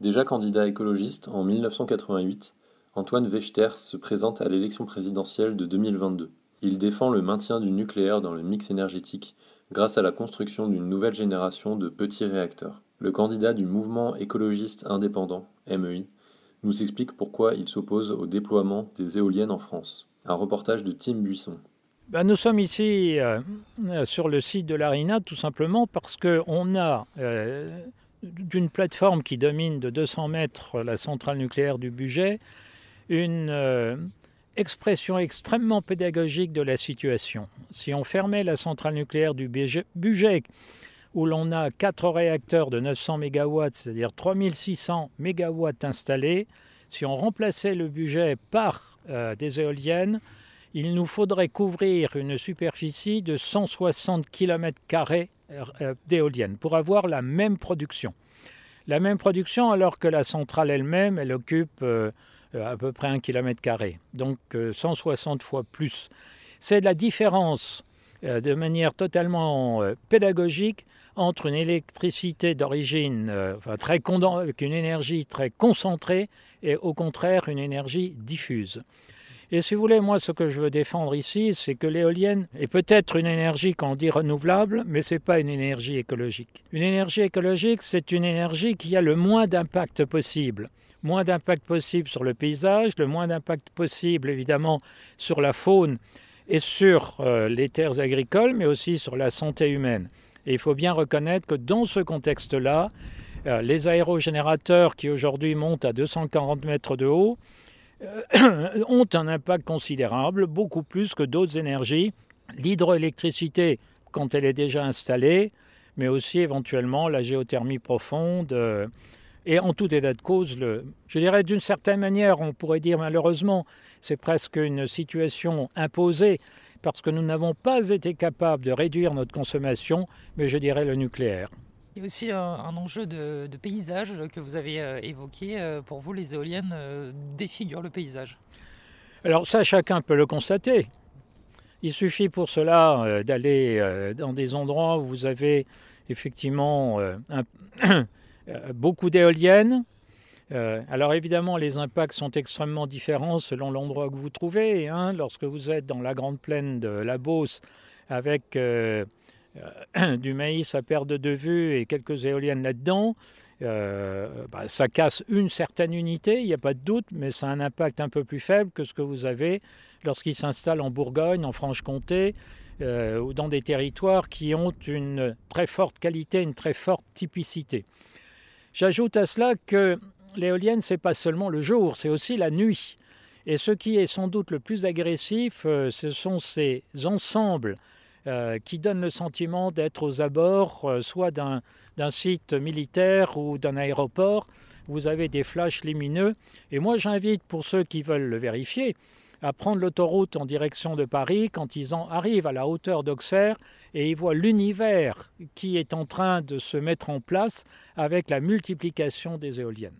Déjà candidat écologiste en 1988, Antoine Wechter se présente à l'élection présidentielle de 2022. Il défend le maintien du nucléaire dans le mix énergétique grâce à la construction d'une nouvelle génération de petits réacteurs. Le candidat du mouvement écologiste indépendant, MEI, nous explique pourquoi il s'oppose au déploiement des éoliennes en France. Un reportage de Tim Buisson. Ben, nous sommes ici euh, sur le site de l'ARINA tout simplement parce qu'on a euh, d'une plateforme qui domine de 200 mètres la centrale nucléaire du budget une euh, expression extrêmement pédagogique de la situation. Si on fermait la centrale nucléaire du budget où l'on a quatre réacteurs de 900 MW, c'est-à-dire 3600 MW installés, si on remplaçait le budget par euh, des éoliennes, il nous faudrait couvrir une superficie de 160 km euh, d'éoliennes pour avoir la même production. La même production alors que la centrale elle-même, elle occupe euh, à peu près un kilomètre carré, donc 160 fois plus. C'est la différence de manière totalement pédagogique entre une électricité d'origine enfin, très avec une énergie très concentrée et au contraire une énergie diffuse. Et si vous voulez, moi, ce que je veux défendre ici, c'est que l'éolienne est peut-être une énergie qu'on dit renouvelable, mais ce n'est pas une énergie écologique. Une énergie écologique, c'est une énergie qui a le moins d'impact possible. Moins d'impact possible sur le paysage, le moins d'impact possible, évidemment, sur la faune et sur euh, les terres agricoles, mais aussi sur la santé humaine. Et il faut bien reconnaître que dans ce contexte-là, euh, les aérogénérateurs qui aujourd'hui montent à 240 mètres de haut ont un impact considérable, beaucoup plus que d'autres énergies. L'hydroélectricité, quand elle est déjà installée, mais aussi éventuellement la géothermie profonde. Euh, et en tout état de cause, je dirais d'une certaine manière, on pourrait dire malheureusement, c'est presque une situation imposée parce que nous n'avons pas été capables de réduire notre consommation, mais je dirais le nucléaire. Il y a aussi un, enjeu de, paysage que vous avez euh, évoqué. Euh, pour vous, les éoliennes euh, défigurent le paysage Alors ça, chacun peut le constater. Il suffit pour cela d'aller dans des endroits où vous avez effectivement beaucoup d'éoliennes, euh, alors évidemment, les impacts sont extrêmement différents selon l'endroit que vous trouvez. Hein. lorsque vous êtes dans la grande plaine de la Beauce avec euh, euh, du maïs à perte de vue et quelques éoliennes là-dedans, bah, ça casse une certaine unité, il n'y a pas de doute, mais ça a un impact un peu plus faible que ce que vous avez lorsqu'il s'installe en Bourgogne, en Franche-Comté, ou dans des territoires qui ont une très forte qualité, une très forte typicité. J'ajoute à cela que l'éolienne, c'est pas seulement le jour, c'est aussi la nuit. Et ce qui est sans doute le plus agressif, euh, ce sont ces ensembles euh, qui donnent le sentiment d'être aux abords euh, soit d'un site militaire ou d'un aéroport. Vous avez des flashs lumineux. Et moi, j'invite, pour ceux qui veulent le vérifier, à prendre l'autoroute en direction de Paris quand ils en arrivent à la hauteur d'Auxerre et ils voient l'univers qui est en train de se mettre en place avec la multiplication des éoliennes.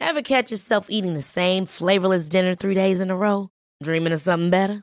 Ever catch yourself eating the same flavorless dinner three days in a row? Dreaming of something better?